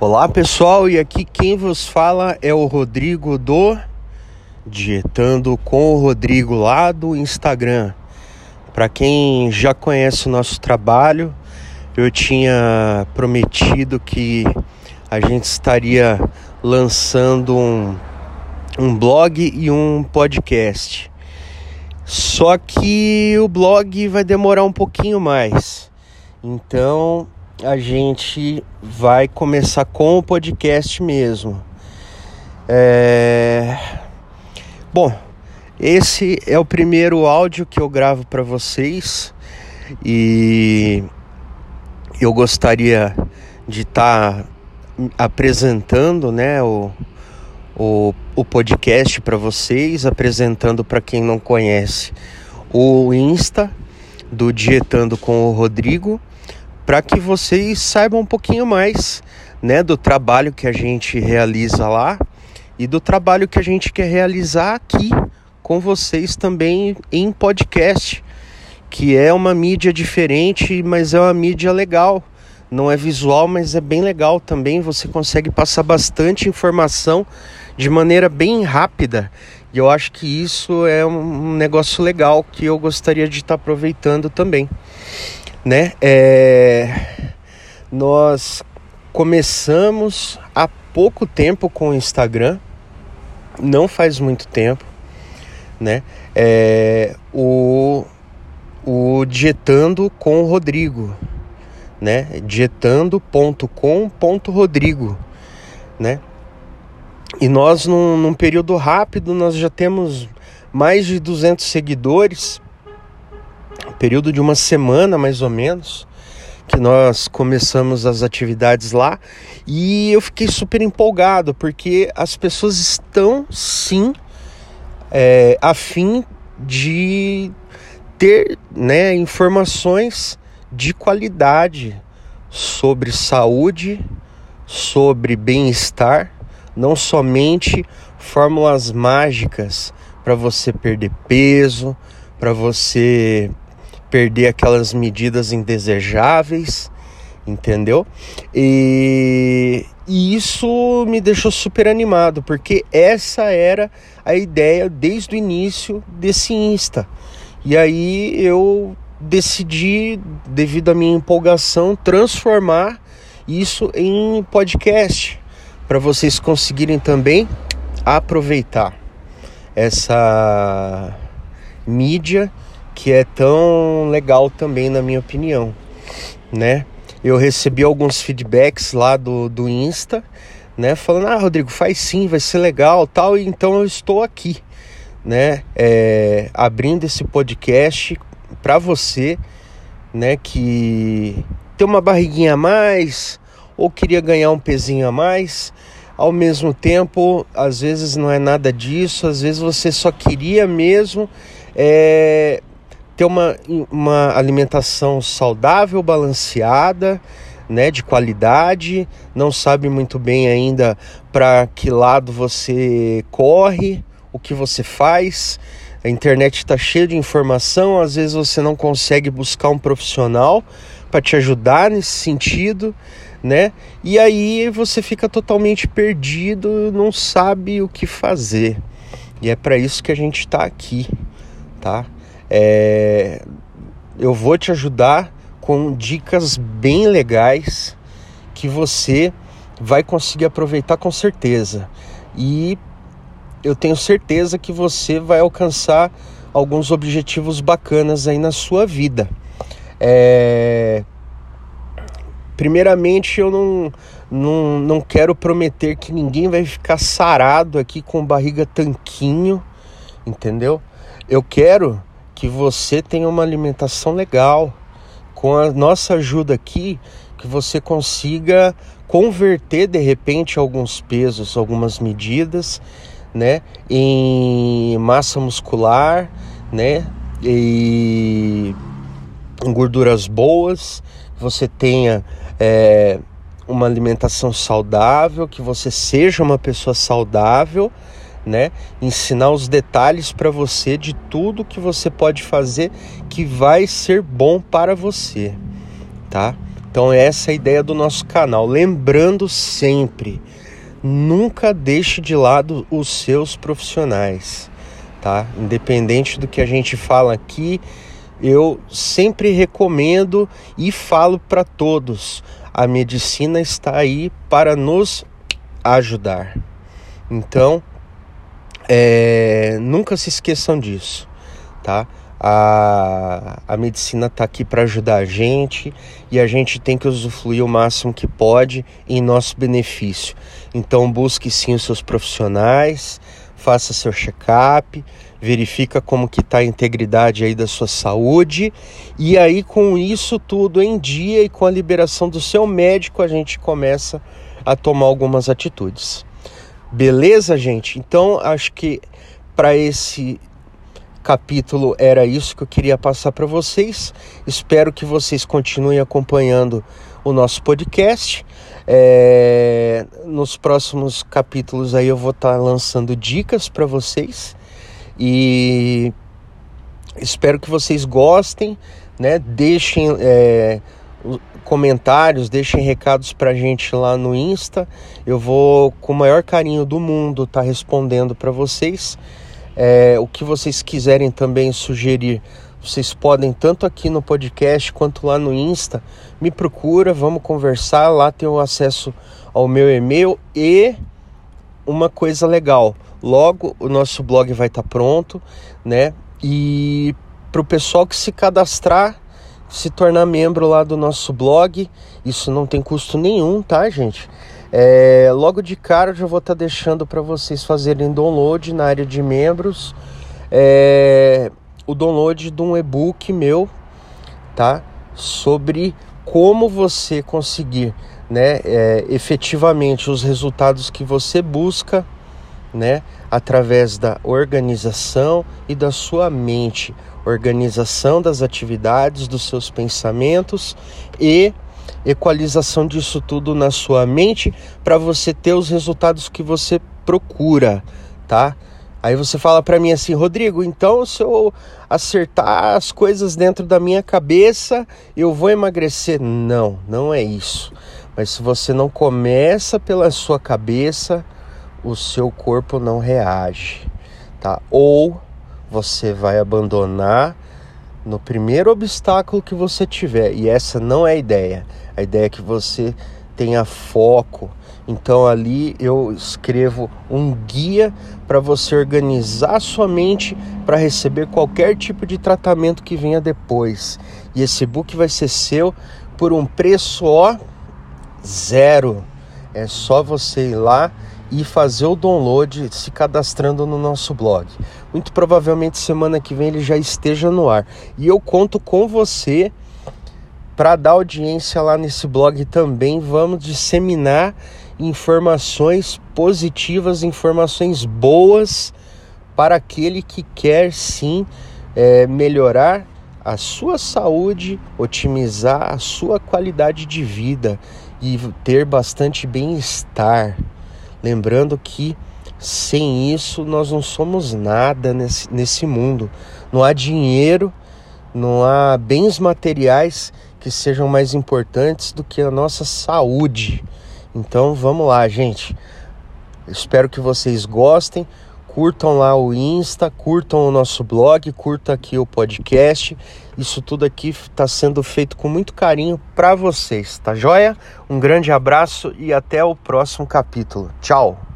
Olá pessoal, e aqui quem vos fala é o Rodrigo do Dietando com o Rodrigo lá do Instagram. Para quem já conhece o nosso trabalho, eu tinha prometido que a gente estaria lançando um, um blog e um podcast. Só que o blog vai demorar um pouquinho mais. Então a gente vai começar com o podcast mesmo. É... Bom, esse é o primeiro áudio que eu gravo para vocês e eu gostaria de estar tá apresentando, né, o, o, o podcast para vocês, apresentando para quem não conhece o Insta do Dietando com o Rodrigo para que vocês saibam um pouquinho mais né, do trabalho que a gente realiza lá e do trabalho que a gente quer realizar aqui com vocês também em podcast, que é uma mídia diferente, mas é uma mídia legal. Não é visual, mas é bem legal também. Você consegue passar bastante informação de maneira bem rápida. E eu acho que isso é um negócio legal que eu gostaria de estar aproveitando também né? É, nós começamos há pouco tempo com o Instagram, não faz muito tempo, né? É, o, o Dietando com o Rodrigo, né? Dietando.com.rodrigo, né? E nós, num, num período rápido, nós já temos mais de 200 seguidores período de uma semana mais ou menos que nós começamos as atividades lá. E eu fiquei super empolgado porque as pessoas estão sim é, a fim de ter né, informações de qualidade sobre saúde, sobre bem-estar, não somente fórmulas mágicas para você perder peso, para você perder aquelas medidas indesejáveis, entendeu? E, e isso me deixou super animado, porque essa era a ideia desde o início desse Insta. E aí eu decidi, devido à minha empolgação, transformar isso em podcast para vocês conseguirem também aproveitar essa mídia que é tão legal também, na minha opinião, né? Eu recebi alguns feedbacks lá do, do Insta, né? Falando, ah, Rodrigo, faz sim, vai ser legal tal. Então eu estou aqui, né? É, abrindo esse podcast para você, né? Que tem uma barriguinha a mais ou queria ganhar um pezinho a mais. Ao mesmo tempo, às vezes não é nada disso, às vezes você só queria mesmo é, ter uma, uma alimentação saudável, balanceada, né, de qualidade, não sabe muito bem ainda para que lado você corre, o que você faz. A internet está cheia de informação, às vezes você não consegue buscar um profissional para te ajudar nesse sentido, né? E aí você fica totalmente perdido, não sabe o que fazer. E é para isso que a gente está aqui, tá? É, eu vou te ajudar com dicas bem legais que você vai conseguir aproveitar com certeza. E eu tenho certeza que você vai alcançar alguns objetivos bacanas aí na sua vida. É... Primeiramente, eu não, não, não quero prometer que ninguém vai ficar sarado aqui com barriga tanquinho, entendeu? Eu quero que você tenha uma alimentação legal. Com a nossa ajuda aqui, que você consiga converter de repente alguns pesos, algumas medidas, né, em massa muscular, né, e em gorduras boas, você tenha é, uma alimentação saudável, que você seja uma pessoa saudável né? Ensinar os detalhes para você de tudo que você pode fazer que vai ser bom para você, tá? Então essa é a ideia do nosso canal. Lembrando sempre, nunca deixe de lado os seus profissionais, tá? Independente do que a gente fala aqui, eu sempre recomendo e falo para todos: a medicina está aí para nos ajudar. Então, é, nunca se esqueçam disso, tá? A, a medicina está aqui para ajudar a gente e a gente tem que usufruir o máximo que pode em nosso benefício. Então busque sim os seus profissionais, faça seu check-up, verifica como que está a integridade aí da sua saúde e aí com isso tudo em dia e com a liberação do seu médico a gente começa a tomar algumas atitudes. Beleza, gente? Então acho que para esse capítulo era isso que eu queria passar para vocês. Espero que vocês continuem acompanhando o nosso podcast. É... Nos próximos capítulos aí eu vou estar tá lançando dicas para vocês e espero que vocês gostem, né? Deixem é, comentários, deixem recados pra gente lá no Insta. Eu vou, com o maior carinho do mundo, estar tá respondendo para vocês. É, o que vocês quiserem também sugerir, vocês podem tanto aqui no podcast quanto lá no Insta. Me procura, vamos conversar. Lá tem o acesso ao meu e-mail e uma coisa legal. Logo o nosso blog vai estar tá pronto, né? E para o pessoal que se cadastrar, se tornar membro lá do nosso blog, isso não tem custo nenhum, tá, gente? É, logo de cara eu já vou estar tá deixando para vocês fazerem download na área de membros. É, o download de um e-book meu, tá? Sobre como você conseguir, né, é, efetivamente os resultados que você busca né, através da organização e da sua mente, organização das atividades, dos seus pensamentos e equalização disso tudo na sua mente para você ter os resultados que você procura, tá? Aí você fala para mim assim, Rodrigo, então se eu acertar as coisas dentro da minha cabeça, eu vou emagrecer? Não, não é isso. Mas se você não começa pela sua cabeça, o seu corpo não reage, tá? Ou você vai abandonar no primeiro obstáculo que você tiver. E essa não é a ideia. A ideia é que você tenha foco. Então ali eu escrevo um guia para você organizar sua mente para receber qualquer tipo de tratamento que venha depois. E esse book vai ser seu por um preço ó zero. É só você ir lá e fazer o download se cadastrando no nosso blog. Muito provavelmente semana que vem ele já esteja no ar. E eu conto com você para dar audiência lá nesse blog também. Vamos disseminar informações positivas, informações boas para aquele que quer sim é, melhorar a sua saúde, otimizar a sua qualidade de vida e ter bastante bem-estar. Lembrando que sem isso nós não somos nada nesse, nesse mundo. Não há dinheiro, não há bens materiais que sejam mais importantes do que a nossa saúde. Então vamos lá, gente. Espero que vocês gostem. Curtam lá o Insta, curtam o nosso blog, curtam aqui o podcast. Isso tudo aqui está sendo feito com muito carinho para vocês, tá joia? Um grande abraço e até o próximo capítulo. Tchau!